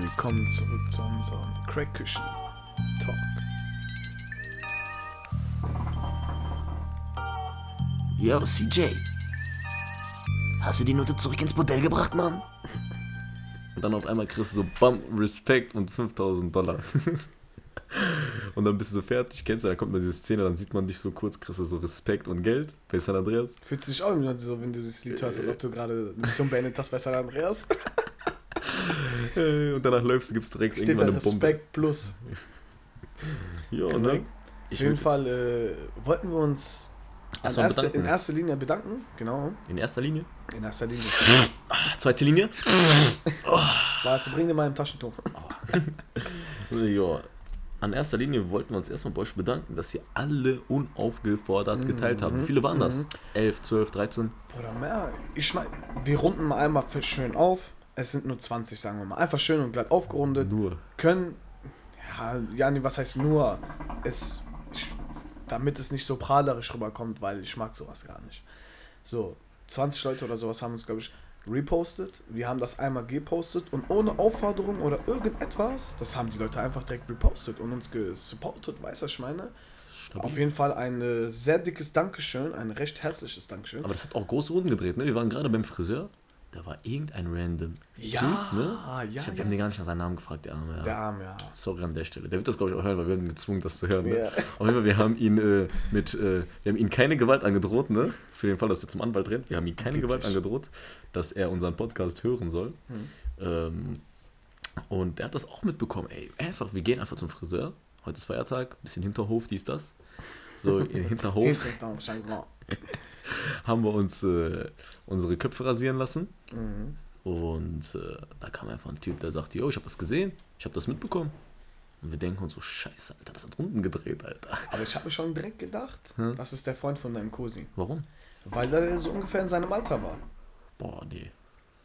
Willkommen zurück zu unserem Crackküchen Talk. Yo, CJ. Hast du die Note zurück ins Modell gebracht, Mann? Und dann auf einmal kriegst du so Bam, Respekt und 5000 Dollar. und dann bist du so fertig, kennst du, dann kommt mal diese Szene, dann sieht man dich so kurz, kriegst du so Respekt und Geld bei San Andreas. Fühlt sich auch immer so, wenn du das Lied hörst, als ob du gerade eine Mission beendet hast bei San Andreas. Äh, Und danach läufst du, gibst direkt Steht irgendwann da eine Bombe. Respekt plus. Ja, ne? Korrekt. Auf Ich jeden Fall äh, wollten wir uns erste, bedanken. in erster Linie bedanken. Genau, In erster Linie. in erster Linie. Ah, Zweite Linie. Warte, bring dir mal ein Taschentuch. Ja. An erster Linie wollten wir uns erstmal bei euch bedanken, dass ihr alle unaufgefordert geteilt habt. Wie viele waren das? 11, 12, 13? Oder mehr. Ich meine, wir runden mal einmal für schön auf. Es sind nur 20, sagen wir mal. Einfach schön und glatt aufgerundet. Nur. Können, ja, Jani, was heißt nur? Es, damit es nicht so prahlerisch rüberkommt, weil ich mag sowas gar nicht. So, 20 Leute oder sowas haben uns, glaube ich, repostet. Wir haben das einmal gepostet und ohne Aufforderung oder irgendetwas, das haben die Leute einfach direkt repostet und uns gesupportet, weißt du, was ich meine? Stabil. Auf jeden Fall ein äh, sehr dickes Dankeschön, ein recht herzliches Dankeschön. Aber das hat auch große Runden gedreht, ne? Wir waren gerade beim Friseur. Da war irgendein random. Ja, Typ, ne? ja, Ich hab, ja. wir haben den gar nicht nach seinem Namen gefragt, der Arme. Ja. Der Arm, ja. Sorry an der Stelle. Der wird das, glaube ich, auch hören, weil wir haben ihn gezwungen, das zu hören. Ne? Ja. Auf jeden Fall, wir haben ihn äh, mit, äh, wir haben ihn keine Gewalt angedroht, ne? Für den Fall, dass er zum Anwalt rennt. Wir haben ihm keine Gewalt angedroht, dass er unseren Podcast hören soll. Hm. Ähm, und er hat das auch mitbekommen. Ey, einfach, wir gehen einfach zum Friseur. Heute ist Feiertag, bisschen Hinterhof, dies, das. So, in Hinterhof Changement. haben wir uns äh, unsere Köpfe rasieren lassen. Mhm. Und äh, da kam einfach ein Typ, der sagte, yo, ich habe das gesehen, ich habe das mitbekommen. Und wir denken uns so, scheiße, Alter, das hat Runden gedreht, Alter. Aber ich habe mir schon direkt gedacht, Hm? das ist der Freund von deinem Cousin. Warum? Weil er so ungefähr in seinem Alter war. Boah, nee.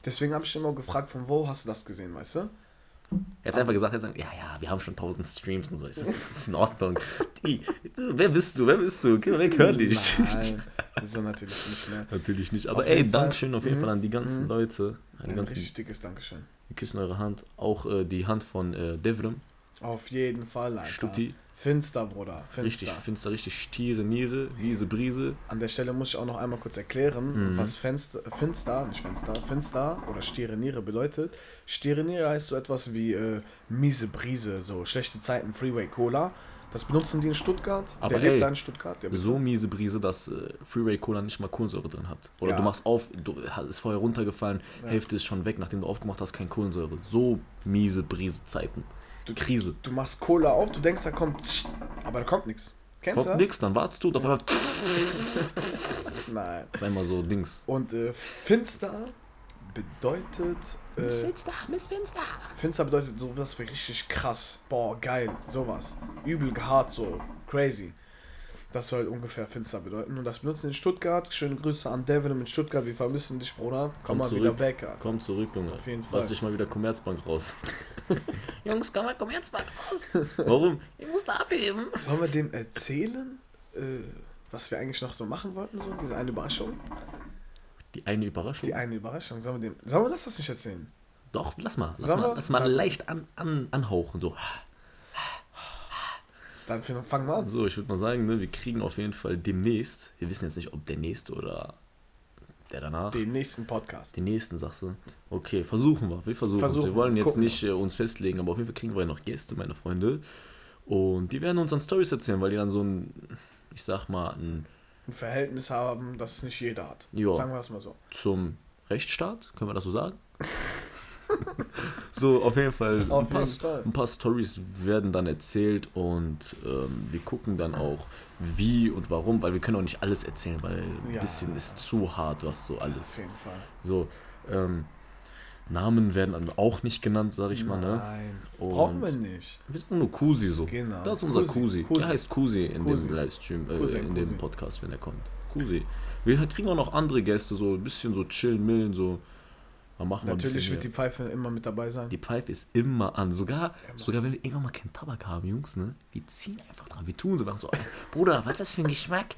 Deswegen habe ich immer gefragt, von wo hast du das gesehen, weißt du? Er hat einfach gesagt, gesagt, ja, ja, wir haben schon 1000 Streams und so, es ist, ist in Ordnung. Die, wer bist du, wer bist du? Okay, Weg, hör dich. Nein, so natürlich nicht mehr. Natürlich nicht, aber Auf ey. Dankeschön auf jeden Mhm. Fall an die ganzen Mhm. Leute, an die Ein ganzen, richtig dickes Dankeschön. wir küssen eure Hand, auch äh, die Hand von äh, Devrim, Auf jeden Fall, Alter. Stutti, Finster, Bruder. Finster. richtig finster, richtig Stiere, Niere, Wiese, Brise. An der Stelle muss ich auch noch einmal kurz erklären, Mhm. was Fenster, Finster, nicht Fenster, Finster oder Stiere Niere bedeutet. Stiere Niere heißt so etwas wie äh, miese Brise, so schlechte Zeiten, Freeway Cola. Das benutzen die in Stuttgart. Aber der lebt ey, da in Stuttgart. So miese Brise, dass äh, Freeway Cola nicht mal Kohlensäure drin hat. Oder Ja. du machst auf, du ist vorher runtergefallen, Ja. Hälfte ist schon weg, nachdem du aufgemacht hast, kein Kohlensäure. So miese Brise Zeiten. Krise. Du machst Cola auf, du denkst, da kommt, aber da kommt nichts. Kennst Kommt du das? nix, dann wartest du und auf einmal, Nein. auf einmal so Dings. Und äh, finster bedeutet. Äh, Finster, Miss Finster. finster bedeutet sowas wie richtig krass. Boah, geil. Sowas. Übel hart, so. Crazy. Das soll ungefähr finster bedeuten. Und das benutzen in Stuttgart. Schöne Grüße an Devin in Stuttgart. Wir vermissen dich, Bruder. Komm, Komm mal zurück. wieder back, Alter. Komm zurück, Junge. Auf jeden Fall. Lass dich mal wieder Commerzbank raus. Jungs, komm mal, mal raus. Warum? Ich muss da abheben. Sollen wir dem erzählen, äh, was wir eigentlich noch so machen wollten? So, diese eine Überraschung? Die eine Überraschung? Die eine Überraschung. Sollen wir dem. Sollen wir das, das nicht erzählen? Doch, lass mal. Lass Sollen mal, wir? lass mal Dann- leicht an, an, anhauchen. So. Dann fangen wir an. so, ich würde mal sagen, ne, wir kriegen auf jeden Fall demnächst, wir wissen jetzt nicht, ob der nächste oder der danach. Den nächsten Podcast. Den nächsten, sagst du? Okay, versuchen wir. Wir versuchen. Versuchen Wir wollen jetzt gucken nicht äh, uns festlegen, aber auf jeden Fall kriegen wir ja noch Gäste, meine Freunde. Und die werden uns dann Stories erzählen, weil die dann so ein, ich sag mal, ein, Ein Verhältnis haben, das nicht jeder hat. Ja. Sagen wir das mal so. zum Rechtsstaat, können wir das so sagen? so, auf jeden Fall. Auf ein, paar, jeden Fall. ein paar Stories werden dann erzählt und ähm, wir gucken dann auch, wie und warum, weil wir können auch nicht alles erzählen, weil ein Ja. bisschen ist zu hart, was so alles. Auf jeden Fall. So, ähm, Namen werden dann auch nicht genannt, sag ich mal, ne? Nein. Und Brauchen wir nicht. Wir sind nur Kusi so. Genau. Das ist unser Kusi. Kusi. Kusi. Der heißt Kusi in Kusi. dem Livestream, äh, Kusi, in dem Podcast, wenn er kommt. Kusi. Wir kriegen auch noch andere Gäste, so ein bisschen so chillen, millen, so. Mal machen Natürlich wird die. Pfeife immer mit dabei sein. die Pfeife ist immer an. Sogar, Immer. sogar wenn wir irgendwann mal keinen Tabak haben, Jungs, ne? Wir ziehen einfach dran. Wir tun so, machen so, Bruder, was ist das für ein Geschmack?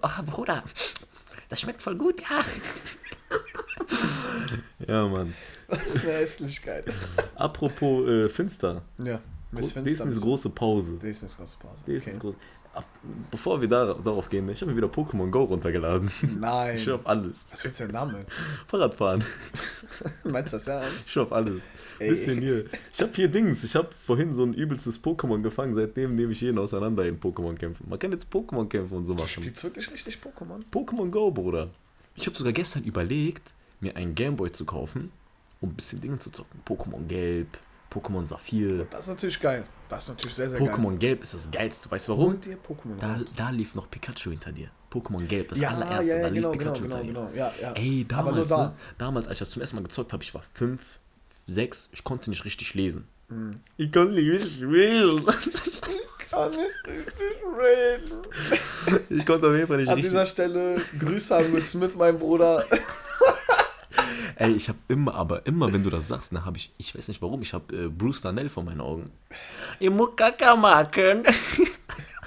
Oh, Bruder, das schmeckt voll gut, ja. Ja, Mann. Was eine Hässlichkeit. Apropos äh, Finster. Ja, Miss Finster. Disneys große Pause. Disneys große Pause. Disneys Okay. große. Ab, bevor wir da, darauf gehen, ich habe mir wieder Pokémon Go runtergeladen. Nein. Ich auf alles. Was willst du denn damit? Fahrradfahren. Meinst du das ernst? Ich auf alles. Ey. Bisschen hier. Ich habe hier Dings. Ich habe vorhin so ein übelstes Pokémon gefangen. Seitdem nehme ich jeden auseinander in Pokémon-Kämpfen. Man kann jetzt Pokémon-Kämpfe und so Du machen. spielst wirklich richtig Pokémon? Pokémon Go, Bruder. Ich habe sogar gestern überlegt, mir einen Gameboy zu kaufen, um ein bisschen Dinge zu zocken. Pokémon Gelb, Pokémon Saphir. Das ist natürlich geil. Das ist natürlich sehr, sehr geil. Pokémon Gelb ist das geilste. Weißt du warum? Da, da lief noch Pikachu hinter dir. Pokémon Gelb, das ja, allererste. ja, ja, da lief genau, genau, Pikachu genau, hinter dir. genau. Ja, ja. Ey, damals, da. ne, damals, als ich das zum ersten Mal gezockt habe, ich war fünf, sechs, ich konnte nicht richtig lesen. Mhm. Ich konnte nicht richtig lesen. Kann nicht richtig reden. Ich konnte auf jeden Fall nicht An richtig dieser Stelle Grüße an Will Smith, mein Bruder. Ey, ich habe immer, aber immer, wenn du das sagst, ne, habe ich, ich weiß nicht warum, ich habe äh, Bruce Darnell vor meinen Augen. Ich muss Kaka machen.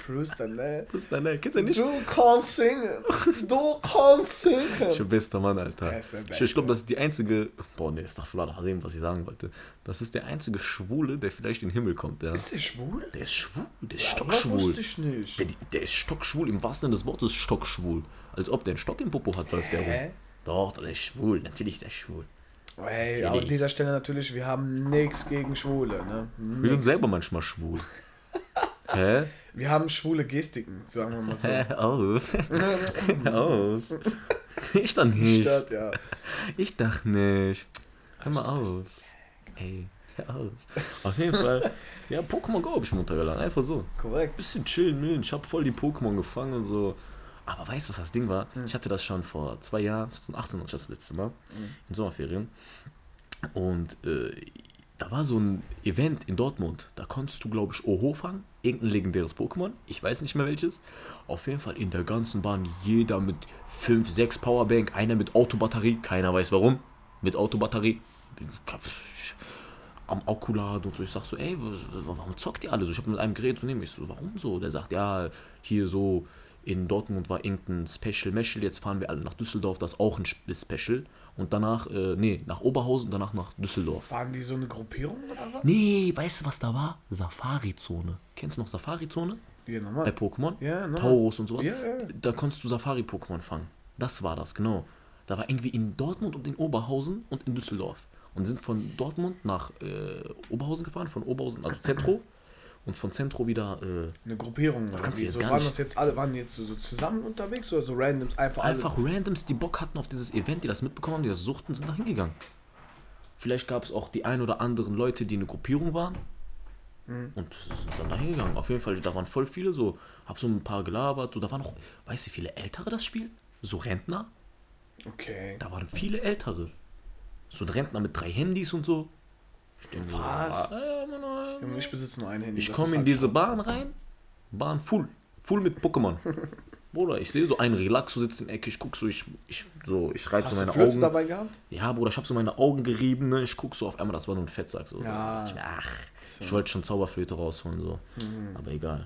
Bruce Danell. Bruce Darnell, kennst du nicht? Du kannst singen. Du kannst Ich singen. bin bester Mann, Alter. Er ist der Ich, Beste. ich glaube, das ist die einzige, boah, ne, ist doch dem, was ich sagen wollte. Das ist der einzige Schwule, der vielleicht in den Himmel kommt, ja. Ist der schwul? Der ist schwul, der ist Das stockschwul. wusste ich nicht. Der, der ist stockschwul, im wahrsten Sinne des Wortes stockschwul. Als ob der einen Stock im Popo hat, läuft der rum. Doch, der ist schwul, natürlich ist der schwul. Ey, Kenn aber an dieser Stelle natürlich, wir haben nichts gegen Schwule, ne? Wir sind Nix. selber manchmal schwul. Hä? Wir haben schwule Gestiken, sagen wir mal so. Hä? Auf. auf. Ich doch nicht. Stört, ja. Ich dachte nicht. Hör mal auf. Ey, hör auf. Auf jeden Fall. Ja, Pokémon Go hab ich mir runtergeladen. Einfach so. Korrekt. Bisschen chillen, millen. Ich hab voll die Pokémon gefangen und so. Aber weißt du, was das Ding war? Hm. Ich hatte das schon vor zwei Jahren, 2018 hatte ich das letzte Mal, in Sommerferien. Und äh, da war so ein Event in Dortmund. Da konntest du, glaube ich, Oho fangen. Irgendein legendäres Pokémon. Ich weiß nicht mehr welches. Auf jeden Fall in der ganzen Bahn jeder mit 5, 6 Powerbank. Einer mit Autobatterie. Keiner weiß warum. Mit Autobatterie. Am Akkulat und so. Ich sag so, ey, warum zockt ihr alle so? Ich habe mit einem Gerät so neben mich so, warum so? Der sagt, ja, hier so in Dortmund war irgendein Special Meshel, jetzt fahren wir alle nach Düsseldorf, das ist auch ein Sp- Special. Und danach, äh, nee, nach Oberhausen und danach nach Düsseldorf. Waren die so eine Gruppierung oder was? Nee, weißt du, was da war? Safari-Zone. Kennst du noch Safari-Zone? Ja, Bei normal. Pokémon? Ja, normal. Taurus und sowas. Ja, ja, ja. Da konntest du Safari-Pokémon fangen. Das war das, genau. Da war irgendwie in Dortmund und in Oberhausen und in Düsseldorf. Und sind von Dortmund nach äh, Oberhausen gefahren, von Oberhausen, also Zentro. Und von Zentro wieder äh, Eine Gruppierung. oder kannst du jetzt so, gar waren nicht- das jetzt alle, waren jetzt so, so zusammen unterwegs oder so randoms einfach, einfach Randoms, die Bock hatten auf dieses Event, die das mitbekommen haben, die das suchten, sind da hingegangen. Vielleicht gab es auch die ein oder anderen Leute, die eine Gruppierung waren. Mhm. Und sind dann da hingegangen. Auf jeden Fall, da waren voll viele so. Hab so ein paar gelabert. So, da waren noch, weißt du, wie viele Ältere das spielen? So Rentner? alle? Okay. Da waren viele Ältere. So ein Rentner mit drei Handys und so. So, Was? ah, ja, Junge, ich besitze nur ein Handy. Ich komme in halt diese schon- Bahn rein, Bahn full, full mit Pokémon. Bruder, ich sehe so einen Relaxo sitzt in der Ecke, ich guck so, ich, ich, so, ich reibe so Hast du meine Flöte Augen. dabei gehabt? Ja, Bruder, ich habe so meine Augen gerieben, ne? ich guck so auf einmal, das war nur ein Fettsack. So. Ja. Ich, ach, ich wollte schon Zauberflöte rausholen, so. Mhm. Aber egal.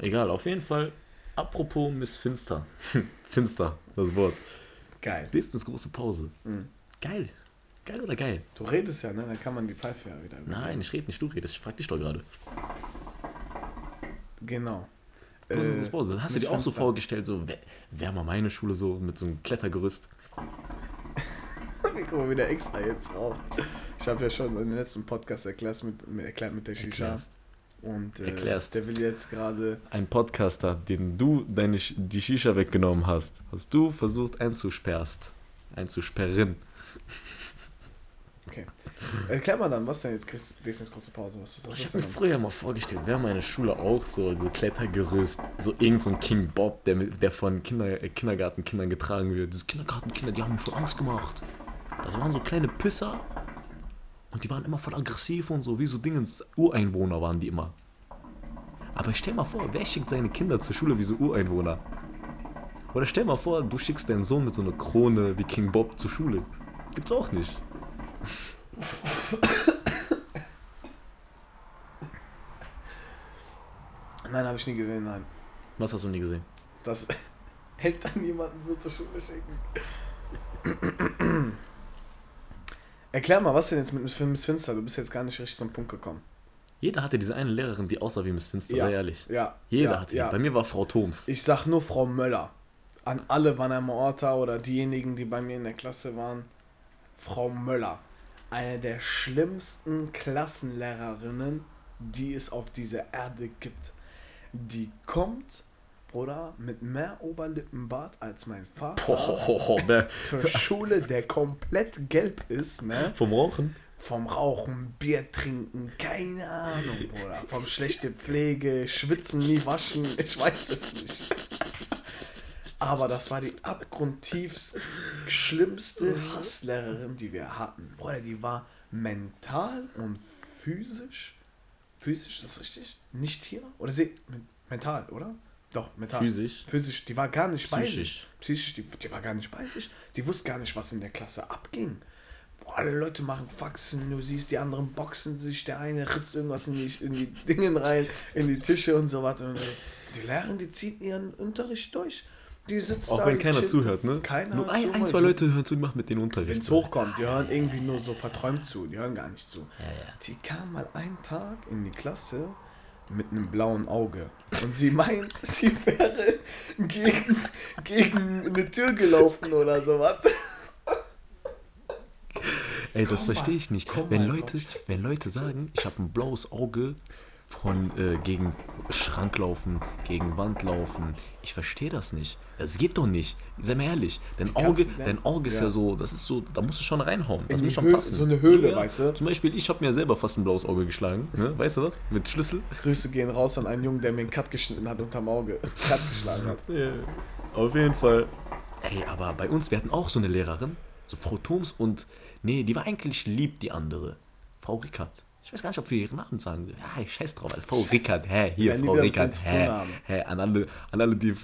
Egal, auf jeden Fall. Apropos Miss Finster. Finster, das Wort. Geil. Disneys große Pause. Mhm. Geil. Geil oder geil? Du redest ja, ne? Dann kann man die Pfeife ja wieder. Nein, ich rede nicht, du redest. Ich frag dich doch gerade. Genau. Äh. Hast du dir auch so vorgestellt, so wäre wär mal meine Schule so mit so einem Klettergerüst? Wir gucken wieder extra jetzt auch. Ich habe ja schon in den letzten Podcast erklärt mit, mit, erklärt mit der Shisha. Erklärst. Und äh, Erklärst. der will jetzt gerade. Ein Podcaster, den du deine, die Shisha weggenommen hast, hast du versucht einzusperrst. Einzusperren. Erklär mal dann, was denn jetzt Chris Disneys große Pause? Was ist das? Ich habe mir denn? früher mal vorgestellt, wäre meine Schule auch so, so Klettergerüst, so irgend so ein King Bob, der, der von Kinder, äh, Kindergartenkindern getragen wird. Diese Kindergartenkinder, die haben mir voll Angst gemacht. Das waren so kleine Pisser und die waren immer voll aggressiv und so, wie so Dingens, Ureinwohner waren die immer. Aber stell mal vor, wer schickt seine Kinder zur Schule wie so Ureinwohner? Oder stell mal vor, du schickst deinen Sohn mit so einer Krone wie King Bob zur Schule. Gibt's auch nicht. Nein, habe ich nie gesehen, nein. Was hast du nie gesehen? Das Eltern jemanden so zur Schule schicken. Erklär mal, was denn jetzt mit Miss Finster? Du bist jetzt gar nicht richtig zum Punkt gekommen. Jeder hatte diese eine Lehrerin, die aussah wie Miss Finster, Ja. sei ehrlich. Ja. Jeder ja, hatte die. ja. Bei mir war Frau Thoms. Ich sag nur Frau Möller. An alle Wanner Orta oder diejenigen, die bei mir in der Klasse waren. Frau Möller. Eine der schlimmsten Klassenlehrerinnen, die es auf dieser Erde gibt. Die kommt, Bruder, mit mehr Oberlippenbart als mein Vater Pohohoho, ne? zur Schule, der komplett gelb ist, ne? Vom Rauchen? Vom Rauchen, Bier trinken, keine Ahnung, Bruder. Vom schlechte Pflege, schwitzen, nie waschen, ich weiß es nicht. Aber das war die abgrundtiefst schlimmste Hasslehrerin, die wir hatten. Bruder, die war mental und physisch. Physisch, ist das richtig? Nicht hier? Oder sie. men- Mental, oder? Doch, mental. Physisch. Physisch, die war gar nicht bei sich. Psychisch. Psychisch, die, die war gar nicht bei sich. Die wusste gar nicht, was in der Klasse abging. Boah, alle Leute machen Faxen, du siehst, die anderen boxen sich, der eine ritzt irgendwas in die, in die Dingen rein, in die Tische und so so. die Lehrerin, die zieht ihren Unterricht durch. Die sitzt Auch da, wenn keiner chillt. zuhört, ne? Keiner Nur ein, ein, zwei Leute hören zu, die machen mit den Wenn Unterricht. es hochkommt, die hören irgendwie nur so verträumt zu, die hören gar nicht zu. Ja, ja. Die kam mal einen Tag in die Klasse mit einem blauen Auge. Und sie meint, sie wäre gegen, gegen eine Tür gelaufen oder sowas. Ey, das verstehe ich nicht. komm Wenn mal Leute, wenn Leute sagen, ich habe ein blaues Auge von äh, gegen Schrank laufen, gegen Wand laufen, ich verstehe das nicht. Das geht doch nicht. Sei mal ehrlich, dein Auge, dein Auge ist ja. Ja. so, das ist so, da musst du schon reinhauen. Das muss schon Höh- passen. so eine Höhle, weißt du? Zum Beispiel, ich habe mir selber fast ein blaues Auge geschlagen, ne? weißt du das? Mit Schlüssel. Grüße gehen raus an einen Jungen, der mir einen Cut geschnitten hat unterm Auge. Cut geschlagen hat. Ja, auf jeden Fall. Ey, aber bei uns, wir hatten auch so eine Lehrerin, so Frau Thoms und, nee, die war eigentlich lieb, die andere. Frau Rickert. Ich weiß gar nicht, ob wir ihren Namen sagen. Ja, ich scheiß drauf, Alter. Frau Rickert, hä, hier, Wenn Frau Rickert, zu hä, hä, an alle, an alle, die,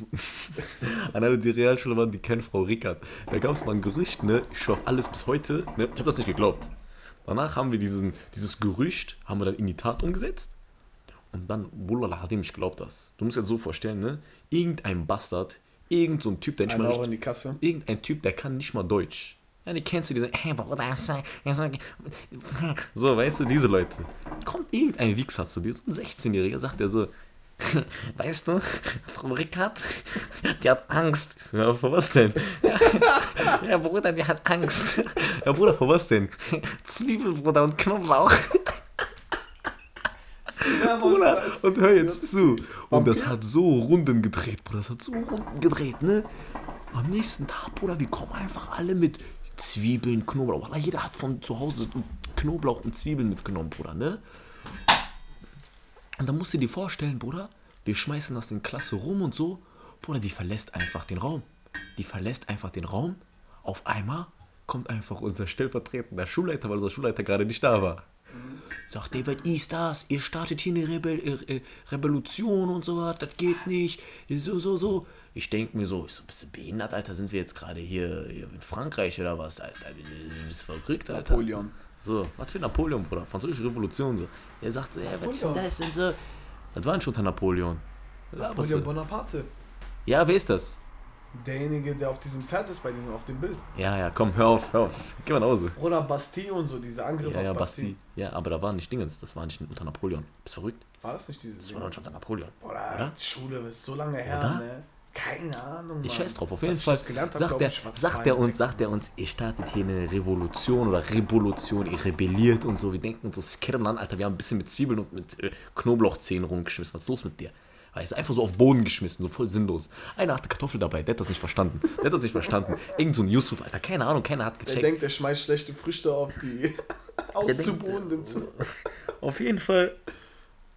an alle, die Realschule waren, die kennen Frau Rickert. Da gab es mal ein Gerücht, ne, ich schwör auf alles bis heute, ne, ich habe das nicht geglaubt. Danach haben wir diesen, dieses Gerücht, haben wir dann in die Tat umgesetzt. Und dann, Wallah, hat ihm nicht geglaubt das. Du musst dir das so vorstellen, ne? Irgendein Bastard, irgend so ein Typ, der nicht Ein mal Euro richtig, in die Kasse. irgendein Typ, der kann nicht mal Deutsch. Ja, die kennst du, diese, hey, Bruder, so, weißt du, diese Leute. Kommt irgendein Wichser zu dir, so ein 16-Jähriger, sagt er so, weißt du, Frau Rickard, die hat Angst. Ich so, ja, vor was denn? ja, Bruder, die hat Angst. Ja, Bruder, vor was denn? Zwiebel, Bruder, und Knoblauch. Bruder, und hör jetzt zu. Und das hat so Runden gedreht, Bruder. Das hat so Runden gedreht, ne? Am nächsten Tag, Bruder, wir kommen einfach alle mit Zwiebeln, Knoblauch. Wallah, jeder hat von zu Hause Knoblauch und Zwiebeln mitgenommen, Bruder, ne? Und dann musst du dir vorstellen, Bruder, wir schmeißen das in Klasse rum und so. Bruder, die verlässt einfach den Raum. Die verlässt einfach den Raum. Auf einmal kommt einfach unser stellvertretender Schulleiter, weil unser Schulleiter gerade nicht da war. Sagt der, was ist das? Ihr startet hier eine Rebell äh, äh, Revolution und so was, das geht nicht. So, so, so. Ich denke mir so, ich so, bist du behindert, Alter? Sind wir jetzt gerade hier, in Frankreich oder was, Alter? Du bist verrückt, Alter. Napoleon. So, was für Napoleon, Bruder? Französische Revolution, so. Er sagt so, ja, was ist das und so. Das war nicht unter Napoleon. Napoleon? Bonaparte. Ja, wer ist das? Derjenige, der auf diesem Pferd ist, bei diesem, auf dem Bild. Ja, ja, komm, hör auf, hör auf. Geh mal nach Hause. Oder Bastille und so, diese Angriffe Ja, ja, auf Bastille. Basti. Ja, aber da war nicht Dingens, das war nicht unter Napoleon. Bist verrückt? War das nicht diese Das war doch nicht unter Napoleon. Oder? Oder? Die Schule ist so lange her, Oder? ne? Keine Ahnung. Ich Mann. scheiß drauf, auf jeden ich Fall. das gelernt sagt er, ich, war sagt er uns, 62. sagt er uns, ihr startet hier eine Revolution oder Revolution, ihr rebelliert und so. Wir denken uns so, Skirrenland, Alter, wir haben ein bisschen mit Zwiebeln und mit äh, Knoblauchzehen rumgeschmissen. Was ist los mit dir? Weißt du, einfach so auf Boden geschmissen, so voll sinnlos. Einer hatte Kartoffel dabei, der hat das nicht verstanden. Der hat das nicht verstanden. Irgend so ein Yusuf, Alter, keine Ahnung, keiner hat Der gecheckt. denkt, er schmeißt schlechte Früchte auf die Auszubohenden zu. Auf jeden Fall.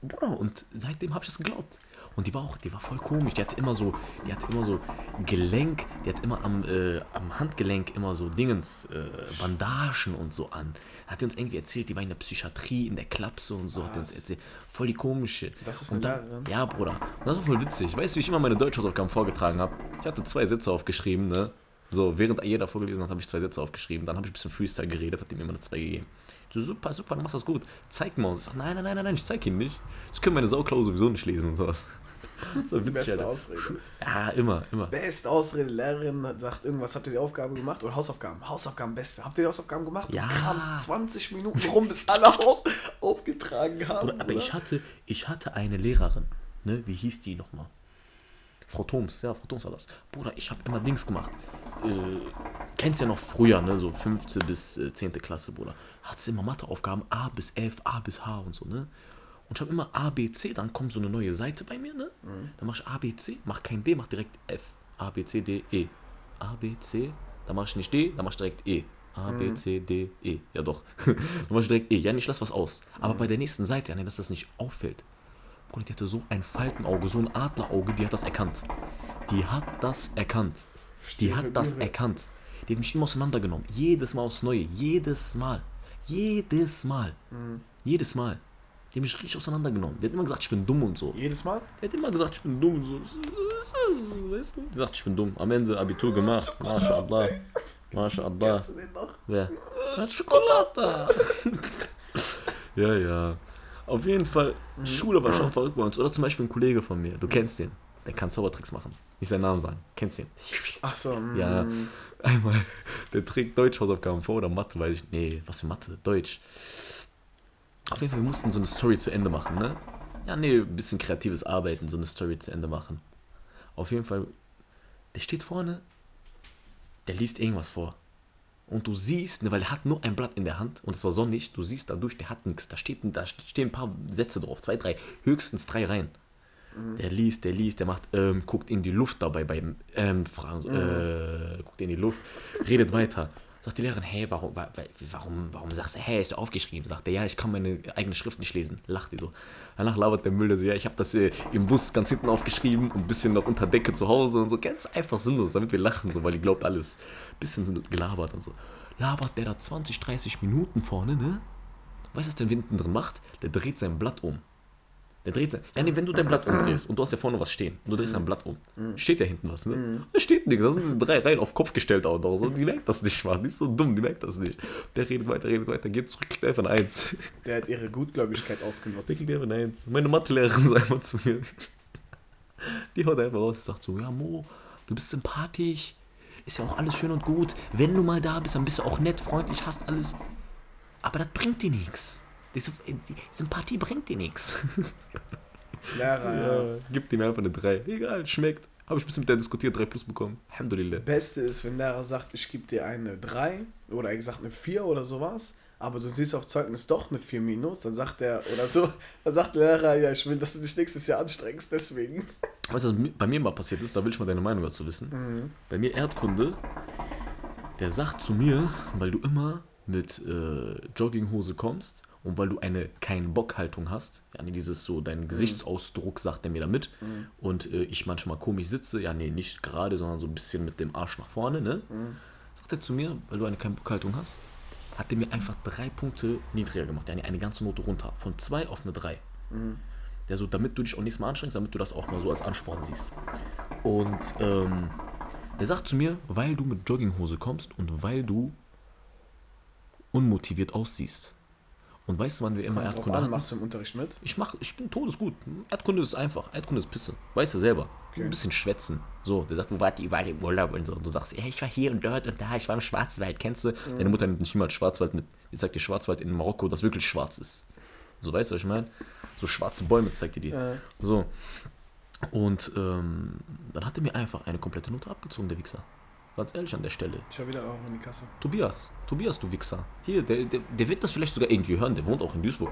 Bruder, und seitdem habe ich das geglaubt. Und die war auch, die war voll komisch. Die hatte immer so, die hatte immer so Gelenk, die hat immer am, äh, am Handgelenk immer so Dingens, äh, Bandagen und so an. Hat die uns irgendwie erzählt, die war in der Psychiatrie, in der Klapse und so, hat die uns Was? erzählt. Voll die komische. Das ist und eine dann, Lehrerin? Ja, Bruder. Und das war voll witzig. Weißt du, wie ich immer meine Deutschhausaufgaben vorgetragen habe? Ich hatte zwei Sätze aufgeschrieben, ne? So, während jeder vorgelesen hat, habe ich zwei Sätze aufgeschrieben. Dann habe ich ein bisschen Freestyle geredet, hat ihm immer eine zwei gegeben. So, super, super, du machst das gut. Zeig mal. Und ich sag, nein, nein, nein, nein, nein, ich zeig ihn nicht. Das können meine Sauklaue sowieso nicht lesen und sowas. So witzig, Beste Alter. Ausrede. Ja, immer, immer. Beste Ausrede, Lehrerin sagt irgendwas, habt ihr die Aufgabe gemacht? Oder Hausaufgaben? Hausaufgaben, beste. Habt ihr die Hausaufgaben gemacht? Ja. Du kamst 20 Minuten rum, bis alle auf, aufgetragen haben. Bruder, aber oder? ich hatte, ich hatte eine Lehrerin, ne? Wie hieß die nochmal? Frau Thoms, ja, Frau Thoms war das. Bruder, ich habe immer Dings gemacht. Äh, kennst ja noch früher, ne? So 5. bis äh, 10. Klasse, Bruder. Hat sie immer Matheaufgaben A bis F, A bis H und so, ne? Und ich habe immer A, B, C, dann kommt so eine neue Seite bei mir, ne? Dann mache ich A, B, C, mach kein D, mach direkt F. A, B, C, D, E. A, B, C, dann mache ich nicht D, dann mach ich direkt E. A, B, C, D, E. Ja doch. dann mach ich direkt E. Ja, ich lass was aus. Aber bei der nächsten Seite, ja, nee, dass das nicht auffällt. Bruder, die hatte so ein Faltenauge, so ein Adlerauge, die hat das erkannt. Die hat das erkannt. Die hat das erkannt. Die hat mich immer auseinandergenommen. Jedes Mal aufs Neue. Jedes Mal. Jedes Mal. Jedes Mal. Die hat mich richtig auseinandergenommen. Die hat immer gesagt, ich bin dumm und so. Jedes Mal? Die hat immer gesagt, ich bin dumm und so. Weißt du? Die sagt, ich bin dumm. Am Ende Abitur gemacht. MashaAllah. MashaAllah. Wer? Schokolade. ja, ja. Auf jeden Fall, Schule war schon verrückt bei uns. Oder zum Beispiel ein Kollege von mir, du kennst den. Der kann Zaubertricks machen. Nicht seinen Namen sagen. Kennst den? Ach so, mm. Ja, einmal, der trägt Deutsch-Hausaufgaben vor oder Mathe, weiß ich. Nee, was für Mathe? Deutsch. Auf jeden Fall, wir mussten so eine Story zu Ende machen, ne? Ja, nee, ein bisschen kreatives Arbeiten, so eine Story zu Ende machen. Auf jeden Fall, der steht vorne, der liest irgendwas vor. Und du siehst, ne, weil er hat nur ein Blatt in der Hand und es war sonnig, du siehst dadurch, der hat nichts. Da, steht, da stehen ein paar Sätze drauf, zwei, drei, höchstens drei Reihen. Der liest, der liest, der macht, ähm, guckt in die Luft dabei beim ähm, Fragen, so, äh, guckt in die Luft, redet weiter. Sagt die Lehrerin, hey, warum, wa- wa- warum, warum sagst du, hey, ist aufgeschrieben? Sagt er, ja, ich kann meine eigene Schrift nicht lesen. Lacht die so. Danach labert der Müller so, ja, ich habe das äh, im Bus ganz hinten aufgeschrieben und ein bisschen noch unter Decke zu Hause und so. Ganz einfach sinnlos, damit wir lachen, so, weil die glaubt alles. Bisschen gelabert und so. Labert der da 20, 30 Minuten vorne, ne? Weißt du, was der hinten drin macht? Der dreht sein Blatt um. Der dreht sein. Ja, nee, wenn du dein Blatt umdrehst und du hast ja vorne was stehen und du drehst dein Blatt um, steht da hinten was, ne? Da steht nichts. Da sind diese drei Reihen auf Kopf gestellt auch noch. So. Die merkt das nicht, Mann. Die ist so dumm, die merkt das nicht. Der redet weiter, redet weiter, geht zurück, kriegt einfach ein Eins. Der hat ihre Gutgläubigkeit Der ausgenutzt. kriegt einfach ein Eins. Meine Mathelehrerin sagt mal zu mir. Die haut einfach raus und sagt so: Ja, Mo, du bist sympathisch. Ist ja auch alles schön und gut. Wenn du mal da bist, dann bist du auch nett, freundlich, hast alles. Aber das bringt dir nichts. Die Symp- die Sympathie bringt dir nichts. Lehrer, ja. Ja, gib ihm einfach eine 3. Egal, schmeckt. Habe ich ein bisschen mit der diskutiert, 3 plus bekommen. Alhamdulillah. Beste ist, wenn Lehrer sagt, ich gebe dir eine 3 oder er gesagt eine 4 oder sowas, aber du siehst auf Zeugnis doch eine 4 minus, dann sagt er oder so, dann sagt der Lehrer, ja, ich will, dass du dich nächstes Jahr anstrengst, deswegen. Weißt du, was bei mir mal passiert ist? Da will ich mal deine Meinung dazu wissen. Bei mir Erdkunde, der sagt zu mir, weil du immer mit äh, Jogginghose kommst und weil du eine Kein-Bock-Haltung hast, ja, nee, dieses so, dein Gesichtsausdruck sagt er mir damit und äh, ich manchmal komisch sitze, ja, nee, nicht gerade, sondern so ein bisschen mit dem Arsch nach vorne, ne? Sagt er zu mir, weil du eine Kein-Bock-Haltung hast, hat er mir einfach drei Punkte niedriger gemacht, ja, nee, eine ganze Note runter, von zwei auf eine drei. Der so, damit du dich auch nächstes Mal anstrengst, damit du das auch mal so als Ansporn siehst. Und ähm, der sagt zu mir, weil du mit Jogginghose kommst und weil du unmotiviert aussiehst. Und weißt du, wann wir immer Drauf Erdkunde an, machst du im Unterricht mit? Ich mach, ich bin todesgut. Erdkunde ist einfach. Erdkunde ist Pisse. Weißt du selber. Ein bisschen schwätzen. So, der sagt, wo wart ihr überall im Urlaub und so. Und du sagst, ja, ich war hier und dort und da, ich war im Schwarzwald, kennst du? Deine Mutter nimmt nicht mal Schwarzwald mit. Die zeigt dir Schwarzwald in Marokko, das wirklich schwarz ist. So, weißt du, was ich meine? So schwarze Bäume zeigt dir die. Ja. So. Und ähm, dann hat er mir einfach eine komplette Note abgezogen, der Wichser. Ganz ehrlich an der Stelle. Ich hab wieder auch in die Kasse. Tobias, Tobias, du Wichser. Hier, der, der, der wird das vielleicht sogar irgendwie hören, der wohnt auch in Duisburg.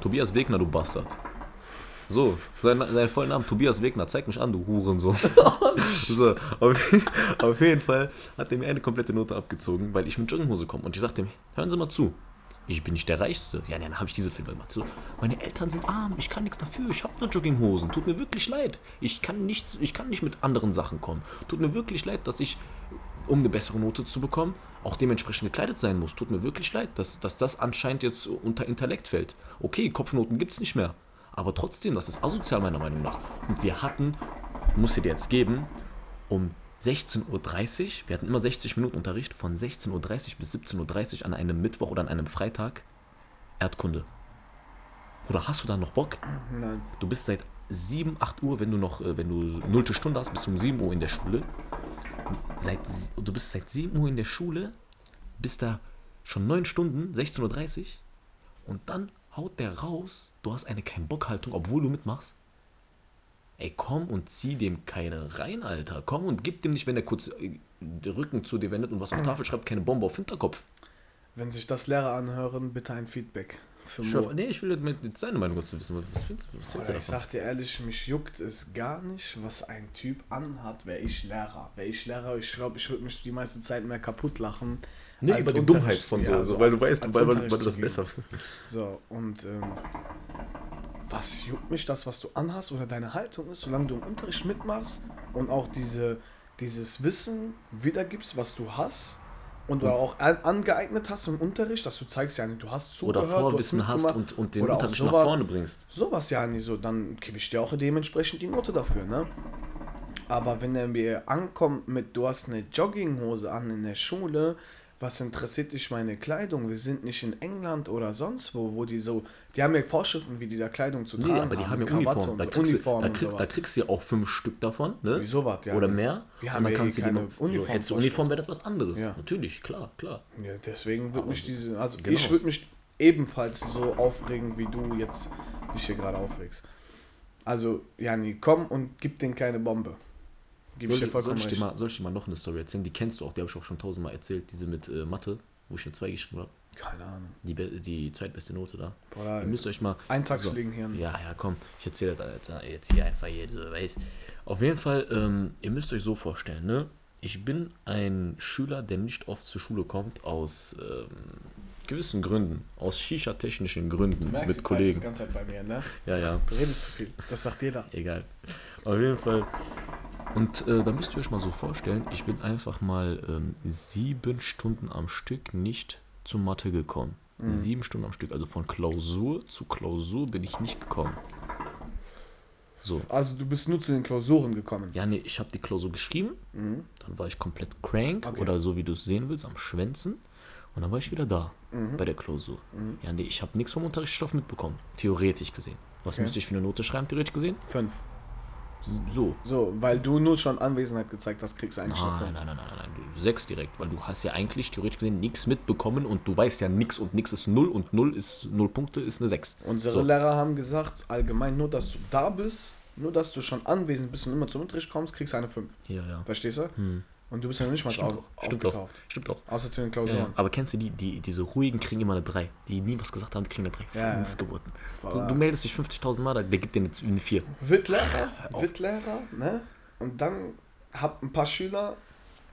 Tobias Wegner, du Bastard. So, sein, sein vollen Name, Tobias Wegner, zeig mich an, du Hurensohn. so, auf, auf jeden Fall hat er mir eine komplette Note abgezogen, weil ich mit Jogginghose komme. Und ich sagte ihm, hören Sie mal zu, ich bin nicht der Reichste. Ja, dann habe ich diese Filme gemacht. So, meine Eltern sind arm, ich kann nichts dafür, ich habe nur Jogginghosen. Tut mir wirklich leid. Ich kann, nichts, ich kann nicht mit anderen Sachen kommen. Tut mir wirklich leid, dass ich, um eine bessere Note zu bekommen, auch dementsprechend gekleidet sein muss. Tut mir wirklich leid, dass, dass das anscheinend jetzt unter Intellekt fällt. Okay, Kopfnoten gibt es nicht mehr. Aber trotzdem, das ist asozial meiner Meinung nach. Und wir hatten, muss ich dir jetzt geben, um 16.30 Uhr, wir hatten immer 60 Minuten Unterricht, von 16.30 Uhr bis 17.30 Uhr an einem Mittwoch oder an einem Freitag Erdkunde. Oder hast du da noch Bock? Nein. Du bist seit 7, 8 Uhr, wenn du noch, äh, wenn du nullte Stunde hast, bist du um 7 Uhr in der Schule. Seit, du bist seit 7 Uhr in der Schule, bist da schon 9 Stunden, 16.30 Uhr. Und dann haut der raus, du hast eine Kein-Bock-Haltung, obwohl du mitmachst. Ey, komm und zieh dem keine rein, Alter. Komm und gib dem nicht, wenn er kurz äh, den Rücken zu dir wendet und was auf Tafel schreibt, keine Bombe auf Hinterkopf. Wenn sich das Lehrer anhören, bitte ein Feedback für Mo. nee, ich will jetzt deine Meinung dazu wissen. Was findest, du- was findest du ich sag dir ehrlich, mich juckt es gar nicht, was ein Typ anhat, wäre ich Lehrer. Wäre ich Lehrer, ich glaube, ich würde mich die meiste Zeit mehr kaputt lachen. Nee, über die Dummheit von so, ja, so weil du als- weißt, als weil, weil, weil du das zu besser. So, und ähm, was juckt mich das, was du anhast oder deine Haltung ist, solange du im Unterricht mitmachst und auch diese, dieses Wissen wiedergibst, was du hast und oder auch an, angeeignet hast im Unterricht, dass du zeigst, ja, du hast zugehört, Oder du Vorwissen hast mitgemacht und, und den Unterricht nach sowas. vorne bringst. Sowas ja nicht so, dann gebe ich dir auch dementsprechend die Note dafür, ne? Aber wenn er mir ankommt mit, du hast eine Jogginghose an in der Schule, was interessiert dich meine Kleidung? Wir sind nicht in England oder sonst wo, wo die so, die haben ja Vorschriften, wie die da Kleidung zu tragen Nee, aber die haben ja mit Krawatte Uniform. und Da kriegst, du, Uniform da, und kriegst, so da kriegst du ja auch fünf Stück davon, ne? Wieso was, ja. Oder mehr. Wir und haben dann ja kannst hier du die noch, so, Uniform- hättest du Uniform, wäre das was anderes. Ja. Natürlich, klar, klar. Ja, deswegen würde mich diese, also Genau. ich würde mich ebenfalls so aufregen, wie du jetzt dich hier gerade aufregst. Also, Jani, komm und gib denen keine Bombe. Gib ich Soll, dir ich- vollkommen soll, ich dir mal, soll ich dir mal noch eine Story erzählen? Die kennst du auch, die habe ich auch schon tausendmal erzählt. Diese mit äh, Mathe, wo ich eine 2 geschrieben habe. Keine Ahnung. Die, die zweitbeste Note da. Boah, Ihr müsst euch mal. Eintagsfliegen hier. Ja, ja, komm. Ich erzähle das jetzt, jetzt hier einfach hier, so, weißt Auf jeden Fall, ähm, ihr müsst euch so vorstellen, ne? Ich bin ein Schüler, der nicht oft zur Schule kommt, aus ähm, gewissen Gründen. Aus Shisha-technischen Gründen mit die Kollegen. ganze Zeit bei mir, ne? Ja, ja. Du redest zu viel. Das sagt jeder. Egal. Auf jeden Fall. Und äh, da müsst ihr euch mal so vorstellen, ich bin einfach mal ähm, sieben Stunden am Stück nicht zur Mathe gekommen. Sieben Stunden am Stück. Also von Klausur zu Klausur bin ich nicht gekommen. So. Also du bist nur zu den Klausuren gekommen. Ja, nee, ich habe die Klausur geschrieben. Dann war ich komplett crank Okay. oder so wie du es sehen willst, am Schwänzen. Und dann war ich wieder da Mhm. bei der Klausur. Ja, nee, ich habe nichts vom Unterrichtsstoff mitbekommen. Theoretisch gesehen. Was Okay. müsste ich für eine Note schreiben, theoretisch gesehen? Fünf. So. So, weil du nur schon Anwesenheit gezeigt hast, kriegst du eigentlich schon Nein, nein, nein, nein, nein, nein, du sechs direkt, weil du hast ja eigentlich theoretisch gesehen nichts mitbekommen und du weißt ja nichts und nichts ist null und null ist null Punkte ist eine sechs. Unsere So. Lehrer haben gesagt, allgemein nur, dass du da bist, nur, dass du schon anwesend bist und immer zum Unterricht kommst, kriegst du eine fünf. Ja, ja. Verstehst du? Und du bist ja noch nicht mal Stimmt auf, doch, stimmt doch, aufgetaucht. stimmt doch. Außer zu den Klausuren. ja. Aber kennst du die, die, diese ruhigen kriegen immer eine 3, die nie was gesagt haben, die kriegen eine 3. Ja. Missgeburten. Boah. So, du meldest dich 50.000 Mal, der gibt dir eine, eine 4. Wird Lehrer, wird Lehrer, ne? Und dann hab ein paar Schüler,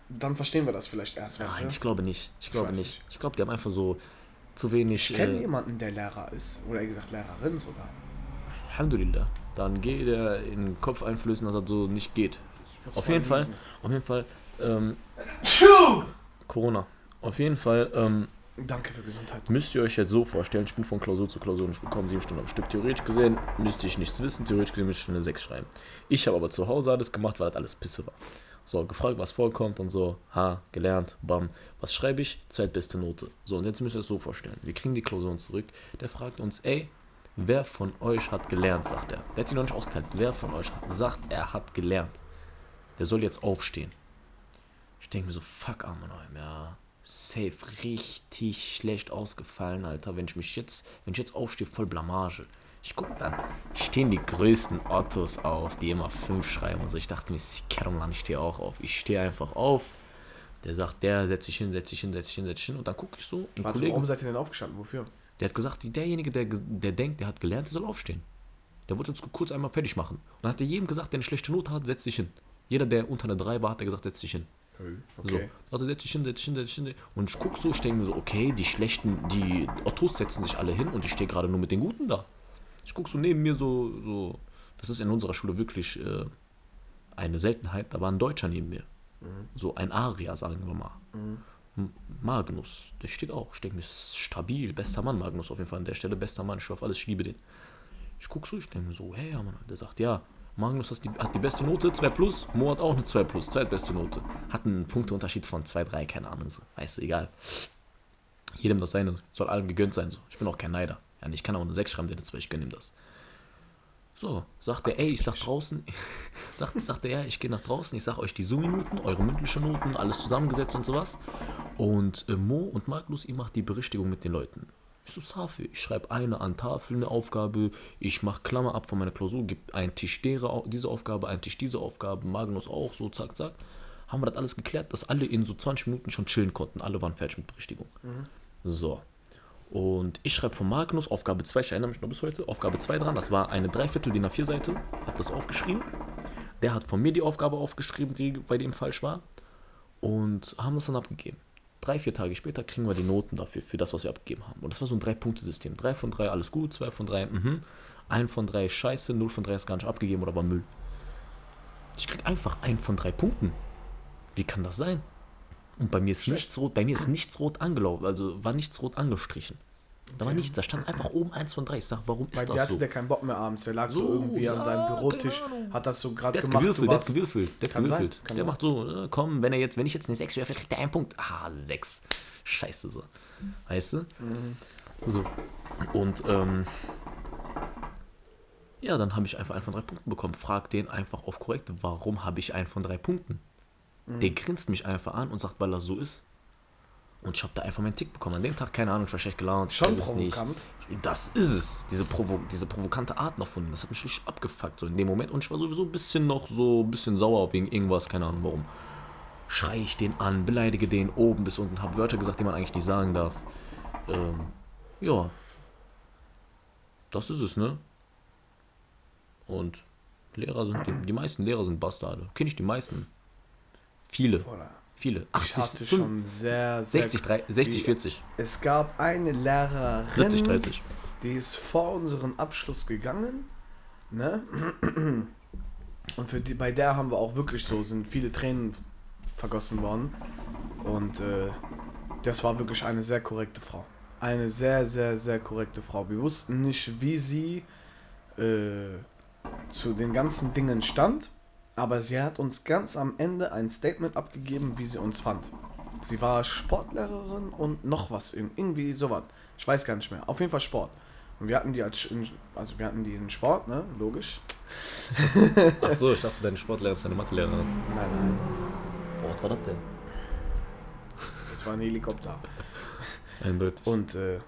dann verstehen wir das vielleicht erst, Nein, du? ich glaube nicht. Ich glaube nicht. nicht. Ich glaube, die haben einfach so zu wenig. Ich kenne Äh, jemanden, der Lehrer ist. Oder eher gesagt Lehrerin sogar. Alhamdulillah. Dann geh der in den Kopf einflößen, dass das so nicht geht. Auf jeden Fall, auf jeden Fall, ähm, Corona. Auf jeden Fall, ähm, Danke für Gesundheit. müsst ihr euch jetzt so vorstellen, ich bin von Klausur zu Klausur nicht gekommen, sieben Stunden am Stück. Theoretisch gesehen müsste ich nichts wissen, theoretisch gesehen müsste ich eine 6 schreiben. Ich habe aber zu Hause alles gemacht, weil das alles Pisse war. So, gefragt, was vorkommt und so, ha, gelernt, bam. Was schreibe ich? Zweitbeste Note. So, und jetzt müsst ihr es so vorstellen. Wir kriegen die Klausuren zurück. Der fragt uns, ey, wer von euch hat gelernt, sagt er. Der hat die noch nicht ausgeteilt. Wer von euch sagt, er hat gelernt. Der soll jetzt aufstehen. Ich denke mir so, fuck, Armenheim, ja. Safe, richtig schlecht ausgefallen, Alter. Wenn ich mich jetzt, wenn ich jetzt aufstehe, voll Blamage. Ich guck dann, stehen die größten Ottos auf, die immer fünf schreiben und so. Ich dachte mir, Kermann, ich stehe auch auf. Ich stehe einfach auf. Der sagt, der setzt sich hin, setzt sich hin, setzt sich hin, setzt sich hin. Und dann gucke ich so, Warte, warum seid ihr denn aufgestanden? Wofür? der hat gesagt, derjenige, der, der denkt, der hat gelernt, der soll aufstehen. Der wollte uns kurz einmal fertig machen. Und dann hat er jedem gesagt, der eine schlechte Note hat, setzt sich hin. Jeder, der unter einer 3 war, hat er gesagt, setz dich hin. Okay. So. Also setz dich hin, setz dich hin, setz dich hin. Und ich guck so, ich denke mir so, okay, die schlechten, die Ottos setzen sich alle hin und ich stehe gerade nur mit den Guten da. Ich guck so neben mir so, so, das ist in unserer Schule wirklich äh, eine Seltenheit, da war ein Deutscher neben mir. So ein Aria, sagen wir mal. M- Magnus, der steht auch. Ich denke mir, ist stabil, bester Mann, Magnus auf jeden Fall an der Stelle, bester Mann, ich hoffe alles, ich liebe den. Ich guck so, ich denke mir so, hey, Mann, der sagt, ja, Magnus hat die, hat die beste Note, 2 plus, Mo hat auch eine 2 plus, zweitbeste Note. Hat einen Punkteunterschied von 2, 3, keine Ahnung, so. weißt du, egal. Jedem das seine, soll allem gegönnt sein, so. Ich bin auch kein Neider. Ja, ich kann auch eine 6 schreiben, der eine 2, ich gönne ihm das. So, sagt er, ey, ich sag draußen, sagt, sagt er, ja, ich gehe nach draußen, ich sag euch die Zoom-Minuten, eure mündlichen Noten, alles zusammengesetzt und sowas. Und äh, Mo und Magnus, ihr macht die Berichtigung mit den Leuten. Ich so, Safi, ich schreibe eine an Tafel eine Aufgabe, ich mache Klammer ab von meiner Klausur, gebe einen Tisch dere, diese Aufgabe, einen Tisch diese Aufgabe, Magnus auch, so zack, zack. Haben wir das alles geklärt, dass alle in so 20 Minuten schon chillen konnten. Alle waren fertig mit Berichtigung. So. Und ich schreibe von Magnus Aufgabe 2, ich erinnere mich noch bis heute, Aufgabe 2 dran. Das war eine Dreiviertel DIN A4-Seite. Hab das aufgeschrieben. Der hat von mir die Aufgabe aufgeschrieben, die bei dem falsch war. Und haben das dann abgegeben. Drei, vier Tage später kriegen wir die Noten dafür, für das, was wir abgegeben haben. Und das war so ein Drei-Punkte-System. Drei von drei, alles gut. Zwei von drei, mhm. Ein von drei, scheiße. Null von drei ist gar nicht abgegeben oder war Müll. Ich krieg einfach ein von drei Punkten. Wie kann das sein? Und bei mir ist nichts rot, bei mir ist nichts rot angelaufen, also war nichts rot angestrichen. Da war nichts, da stand einfach oben eins von drei. Ich sag, warum ist dir das hatte so? der keinen Bock mehr abends. Der lag so, So, irgendwie an ja, seinem Bürotisch, hat das so gerade Der gemacht. gewürfelt, der hat gewürfelt, der hat gewürfelt. der macht so, äh, komm, wenn er jetzt, wenn ich jetzt eine 6 würfel, kriegt er einen Punkt. Ah, 6. Scheiße so. Weißt du? Mhm. So. Und ähm, ja, dann habe ich einfach einen von drei Punkten bekommen. Frag den einfach auf korrekt, warum habe ich einen von drei Punkten? Mhm. Der grinst mich einfach an und sagt, weil das so ist. Und ich habe da einfach meinen Tick bekommen. An dem Tag, keine Ahnung, ich war schlecht gelaunt. Schon weiß es nicht. provokant. Das ist es. Diese, Provo diese provokante Art noch von ihm. Das hat mich richtig abgefuckt, so in dem Moment. Und ich war sowieso ein bisschen noch so ein bisschen sauer wegen irgendwas, keine Ahnung warum. Schrei ich den an, beleidige den oben bis unten, hab Wörter gesagt, die man eigentlich nicht sagen darf. Ähm, ja. Das ist es, ne? Und Lehrer sind, die, die meisten Lehrer sind Bastarde. Kenne ich die meisten. Viele, Oder? Viele. Ich 80, hatte 5, schon sehr, sehr 60, 3, 60, 40, Es gab eine Lehrerin, 70, 30. die ist vor unseren Abschluss gegangen, ne? Und für die, bei der haben wir auch wirklich so, sind viele Tränen vergossen worden. Und äh, das war wirklich eine sehr korrekte Frau. Eine sehr, sehr, sehr korrekte Frau. Wir wussten nicht, wie sie äh, zu den ganzen Dingen stand, aber sie hat uns ganz am Ende ein Statement abgegeben, wie sie uns fand. Sie war Sportlehrerin und noch was, irg- irgendwie sowas. Ich weiß gar nicht mehr. Auf jeden Fall Sport. Und wir hatten die als, also wir hatten die in Sport, ne? Logisch. Ach so, ich dachte, deine Sportlehrerin ist deine Mathelehrerin. Nein, nein, Boah, was war das denn? das war ein Helikopter. Eindeutig. Und äh,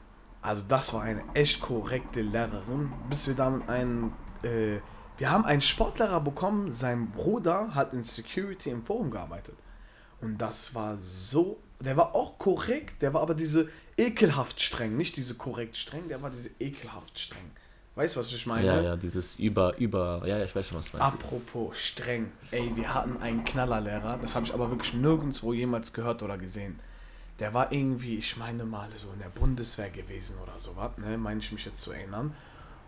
also das war eine echt korrekte Lehrerin, bis wir dann einen, äh, wir haben einen Sportlehrer bekommen, sein Bruder hat in Security im Forum gearbeitet. Und das war so, der war auch korrekt, der war aber diese ekelhaft streng, nicht diese korrekt streng, der war diese ekelhaft streng. Weißt du, was ich meine? Ja, ja, dieses über, über, ja, ja, ich weiß schon, was du meinst. Apropos streng, ey, wir hatten einen Knallerlehrer, das habe ich aber wirklich nirgendwo jemals gehört oder gesehen. Der war irgendwie, ich meine mal, so in der Bundeswehr gewesen oder sowas, ne, meine ich mich jetzt zu erinnern.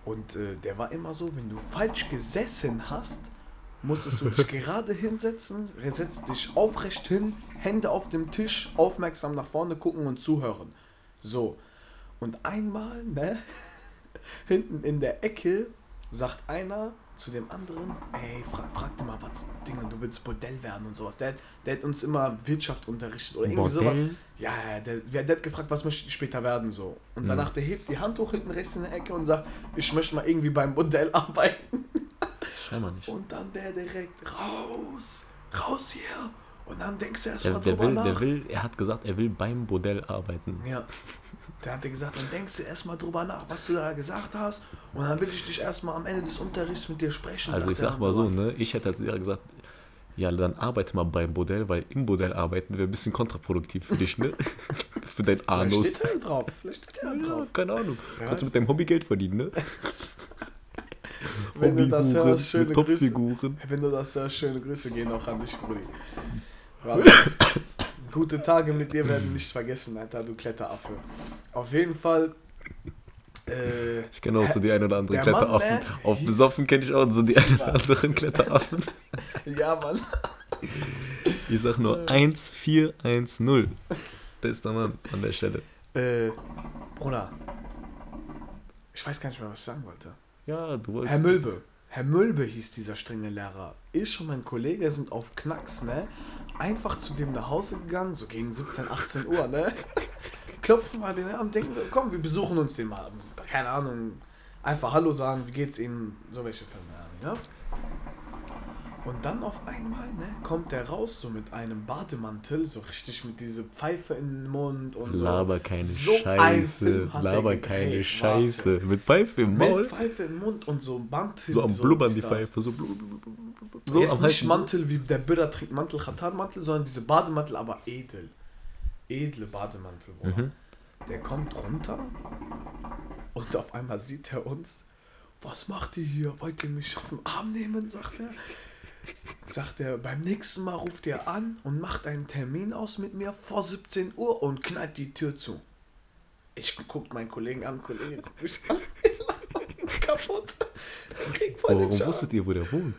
Und äh, der war immer so, wenn du falsch gesessen hast, musstest du dich gerade hinsetzen, setzt dich aufrecht hin, Hände auf dem Tisch, aufmerksam nach vorne gucken und zuhören. So. Und einmal, ne, hinten in der Ecke sagt einer zu dem anderen, ey, fra frag dir mal was, Dinge, du willst Bordell werden und sowas. Der, der hat uns immer Wirtschaft unterrichtet oder irgendwie Bordell? sowas. Ja, ja, der, der, der hat gefragt, was möchte ich später werden so. Und danach, der hebt die Hand hoch hinten rechts in der Ecke und sagt, ich möchte mal irgendwie beim Bordell arbeiten. Scheinbar nicht. Und dann der direkt, raus, raus hier. Und dann denkst du Der, erstmal der, drüber will, nach. der will, er hat gesagt, er will beim Bordell arbeiten. Ja. Der hat dir gesagt, dann denkst du erstmal drüber nach, was du da gesagt hast. Und dann will ich dich erstmal am Ende des Unterrichts mit dir sprechen. Also ich sag mal so, ne, ich hätte als Lehrer gesagt, ja, dann arbeite mal beim Bordell, weil im Bordell arbeiten wäre ein bisschen kontraproduktiv für dich, ne? für dein Vielleicht Anus. steht er drauf. Vielleicht steht er Ja, drauf. keine Ahnung. Kannst du mit deinem Hobby Geld verdienen, ne? Wenn du das hörst, schöne Grüße. Wenn du das hörst, schöne Grüße gehen auch an dich, Brudi. Warte. Gute Tage mit dir werden nicht vergessen, Alter, du Kletteraffe. Auf jeden Fall. Äh, Ich kenne auch so die ein oder andere Der Mann, Kletteraffen. ne? Auf besoffen kenne ich auch so die ein oder anderen Kletteraffen. ja, Mann. Ich sag nur 1410. Bester Mann an der Stelle. Äh, Bruder. Ich weiß gar nicht mehr, was ich sagen wollte. Ja, du wolltest. Herr Mülbe. Herr Mülbe hieß dieser strenge Lehrer. Ich und mein Kollege sind auf Knacks, ne? Einfach zu dem nach Hause gegangen, so gegen 17, 18 Uhr, ne? Klopfen wir den an, denken wir, komm, wir besuchen uns den mal. Keine Ahnung, Einfach Hallo sagen, wie geht's Ihnen? So welche Filme, ja. Und dann auf einmal, ne, kommt der raus, so mit einem Bademantel, so richtig mit dieser Pfeife in den Mund und so. Laber keine So ein Scheiße. Er Laber keine warte. Scheiße. Mit Pfeife im Maul. Mit Pfeife im Mund und so Mantel. So am Blubbern ist die. Pfeife. So, blub, blub, blub, So so Jetzt am nicht. Mantel wie der Birra trägt Mantel, Khatar-Mantel, sondern diese Bademantel, aber edel. Edle Bademantel. Mhm. Der kommt runter und auf einmal sieht er uns. Was macht ihr hier? Wollt ihr mich auf den Arm nehmen? Sagt er. Sagt er, beim nächsten Mal ruft ihr an und macht einen Termin aus mit mir vor 17 Uhr und knallt die Tür zu. Ich guck meinen Kollegen an, Kollege guckt mich an. kaputt. Krieg voll Warum wusstet ihr, wo der wohnt?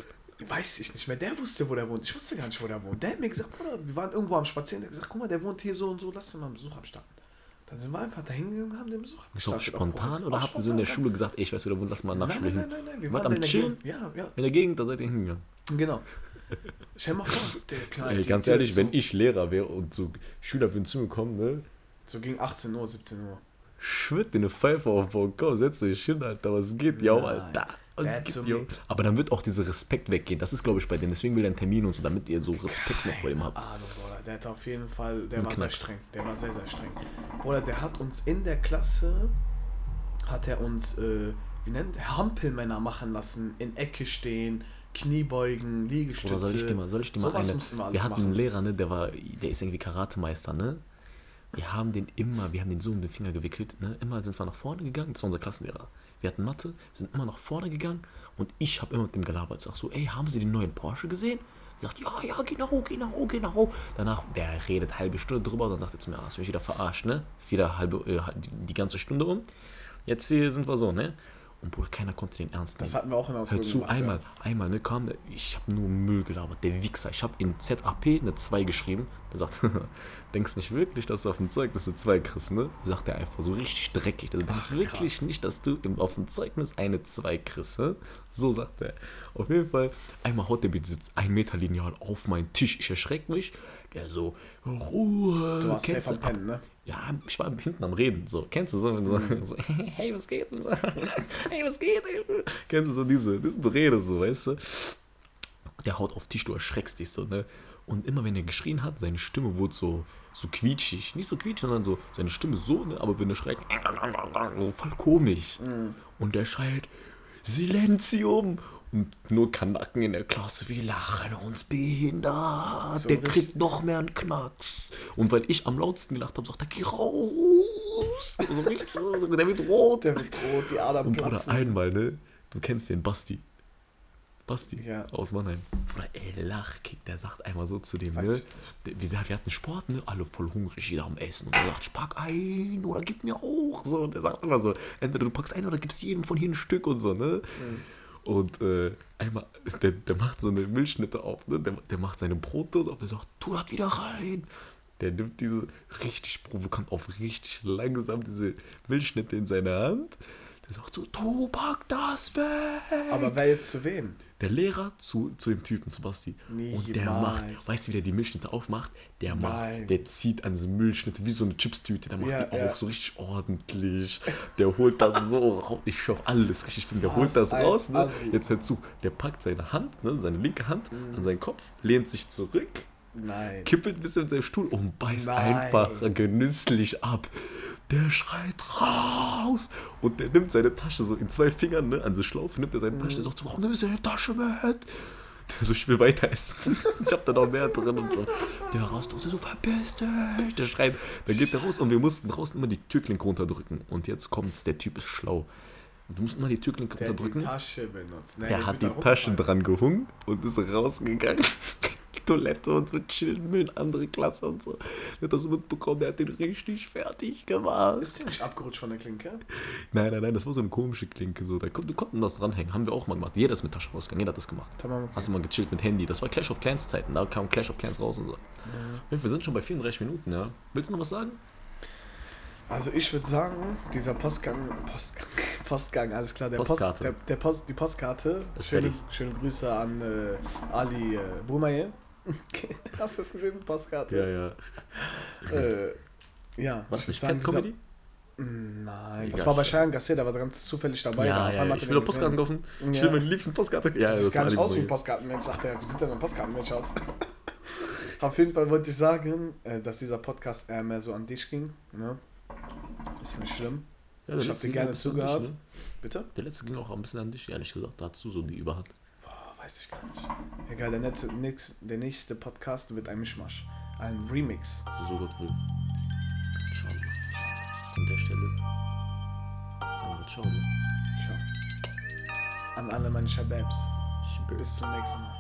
Weiß ich nicht mehr. Der wusste, wo der wohnt. Ich wusste gar nicht, wo der wohnt. Der hat mir gesagt, Bruder, wir waren irgendwo am Spazieren. Der hat gesagt, guck mal, der wohnt hier so und so, lass ihn mal einen Besuch abstatten. Dann sind wir einfach da hingegangen und haben den Besuch abgestattet. spontan oder habt ihr so in der. Schule gesagt, ey, ich weiß, wo der wohnt, lass mal nach Nein, Schule nein, nein, nein, nein. Wir waren am in der Chillen? Ja, ja, In der Gegend, da seid ihr hingegangen. Genau. Stell mal vor, der knallt Ey, ganz ehrlich, wenn ich Lehrer wäre und so Schüler würden zu mir kommen, ne? So gegen 18 Uhr, 17 Uhr. Schwitt dir eine Pfeife aufbauen, komm, setz dich hin, Alter, was geht, Nein. Alter. Was geht, yo? Aber dann wird auch dieser Respekt weggehen. Das ist, glaube ich, bei denen. Deswegen will er einen Termin und so, damit ihr so Respekt noch vor ihm habt. Ahnung, Bruder. Der hat auf jeden Fall, der war sehr streng. Der war sehr, sehr streng. Bruder, der hat uns in der Klasse, hat er uns, äh, wie nennt Hampelmänner machen lassen, in Ecke stehen, Kniebeugen, Liegestütze. Oder soll ich dir mal, soll ich dir mal eine. wir Wir hatten machen. einen Lehrer, ne, der war, der ist irgendwie Karatemeister, ne? Wir haben den immer, wir haben den so um den Finger gewickelt, ne? Immer sind wir nach vorne gegangen, das war unser Klassenlehrer. Wir hatten Mathe, wir sind immer nach vorne gegangen und ich habe immer mit dem gelabert. Sag so, ey, haben Sie den neuen Porsche gesehen? Er sagt, ja, ja, genau, genau, genau. Danach, der redet halbe Stunde drüber, dann sagt er zu mir, ah, hast mich wieder verarscht, ne? Wieder halbe, äh, die, die ganze Stunde um. Jetzt hier sind wir so, ne? Und Bruder, keiner konnte den ernst nehmen. Das hatten wir auch in der Hör zu, gemacht, einmal, einmal, ne, kam der, ich habe nur Müll gelabert, der Wichser. Ich habe in ZAP eine 2 geschrieben. Der sagt, denkst nicht wirklich, dass du auf dem Zeugnis eine 2 kriegst, ne? Sagt er einfach so richtig dreckig. Du denkst Ach, wirklich krass. nicht, dass du auf dem Zeugnis eine 2 kriegst, hä? So sagt er. Auf jeden Fall, einmal haut der mit diesem 1 Meter Lineal auf meinen Tisch. Ich erschrecke mich. Der so, Ruhe. Du warst kennst safe am ab- Pennen, ne? ja, ich war hinten am Reden, so. Kennst du so, du Mhm. so, so hey, was geht denn so? Hey, was geht? Ey? Kennst du so diese, diese du redest so, weißt du? Der haut auf den Tisch, du erschreckst dich so, ne? Und immer wenn er geschrien hat, seine Stimme wurde so, so quietschig. Nicht so quietschig, sondern so, seine Stimme so, ne? Aber wenn er schreit, so voll komisch. Mhm. Und der schreit, Silenzium! Und nur Kanacken in der Klasse, wir lachen uns behindert. So der kriegt noch mehr einen Knacks. Und weil ich am lautsten gelacht habe, sagt er, geh raus. Der wird rot. Der wird rot, die Adern Und platzen. einmal, ne? Du kennst den Basti. Basti Ja. aus Mannheim. Bruder, ey, Lachkick, der sagt einmal so zu dem, Weiß ne? ich Der- Wir, hatten Sport, ne? Alle voll hungrig, jeder am Essen. Und er sagt, ich pack ein oder gib mir auch. So, und der sagt immer so, entweder du packst ein oder gibst jedem von hier ein Stück und so, ne? Und äh, einmal, der, der macht so eine Milchschnitte auf, ne? Der, der macht seine Brotdose auf, der sagt, tu das wieder rein. Der nimmt diese richtig provokant auf, richtig langsam diese Milchschnitte in seine Hand. Der sagt so, du pack das weg. Aber wer jetzt zu wem? Der Lehrer zu, zu dem Typen, zu Basti. Und der macht, weißt du, wie der die Milchschnitte aufmacht? Der macht, Nein. der zieht an diese Milchschnitte wie so eine Chipstüte, der macht Ja, die ja. auf, so richtig ordentlich. Der holt das so raus. Ich schaff alles richtig film. Der Was holt das raus, ne? Assi. Jetzt hör zu. Der packt seine Hand, ne, seine linke Hand Mhm. an seinen Kopf, lehnt sich zurück, Nein. kippelt ein bisschen in seinen Stuhl und beißt Nein. einfach genüsslich ab. Der schreit raus und der nimmt seine Tasche so in zwei Fingern, ne, an so Schlaufe nimmt er seine Mhm. Tasche, der sagt so, warum nimmst du deine Tasche mit? Der so, ich will weiter essen. Ich hab da noch mehr drin und so. Der raus und so, verpiss dich. Der schreit, dann geht der raus und wir mussten draußen immer die Türklinke runterdrücken. Und jetzt kommt's, der Typ ist schlau. Wir mussten immer die Türklinke Der hat die runterdrücken. Tasche benutzt. Nein, Der hat wird die Tasche dran gehungen und ist rausgegangen. Toilette und so chillen mit andere Klasse und so. Der hat das mitbekommen, der hat den richtig fertig gemacht. Ist die nicht abgerutscht von der Klinke? Nein, nein, nein, das war so eine komische Klinke. So. Da konnten, konnten was dranhängen. Haben wir auch mal gemacht. Jeder ist mit Tasche rausgegangen, jeder hat das gemacht. Tamam, okay. Hast du mal gechillt mit Handy. Das war Clash of Clans Zeiten. Da kam Clash of Clans raus und so. Wir sind schon bei 34 Minuten, ja. Willst du noch was sagen? Also ich würde sagen, dieser Postgang, Postgang, Postgang, alles klar, der Postkarte. Post, der, der Post, die Postkarte. Schöne, schöne Grüße an äh, Ali äh, Bumaye. Hast du das gesehen, Postkarte? ja. Äh, ja. War das ich nicht Cat Comedy? dieser- Nein, Egal, das war bei. Cheyenne Garcia, der war ganz zufällig dabei. da Ja, auf ja, ja. Ich will Postkarten kaufen. Ich Ja. will meine liebsten Postkarten. Ja, Du siehst gar nicht aus wie ein Postkartenmensch, sagt er. Wie sieht denn ein Postkartenmensch aus? Auf jeden Fall wollte ich sagen, äh, dass dieser Podcast eher mehr so an dich ging. Ne? Ist nicht schlimm. Ja, Ich hab letzte dir gerne an dich, zugehört. ne? Bitte? Der letzte ging auch ein bisschen an dich, ehrlich gesagt. Da hattest du so die Überhand. Weiß ich gar nicht. Egal, der, nächste, nix- der nächste Podcast wird ein Mischmasch. Ein Remix. So Gott will. Schauen wir. An der Stelle. Sagen wir ciao, ne? Ciao. An alle meine Shababs. Bis zum nächsten Mal.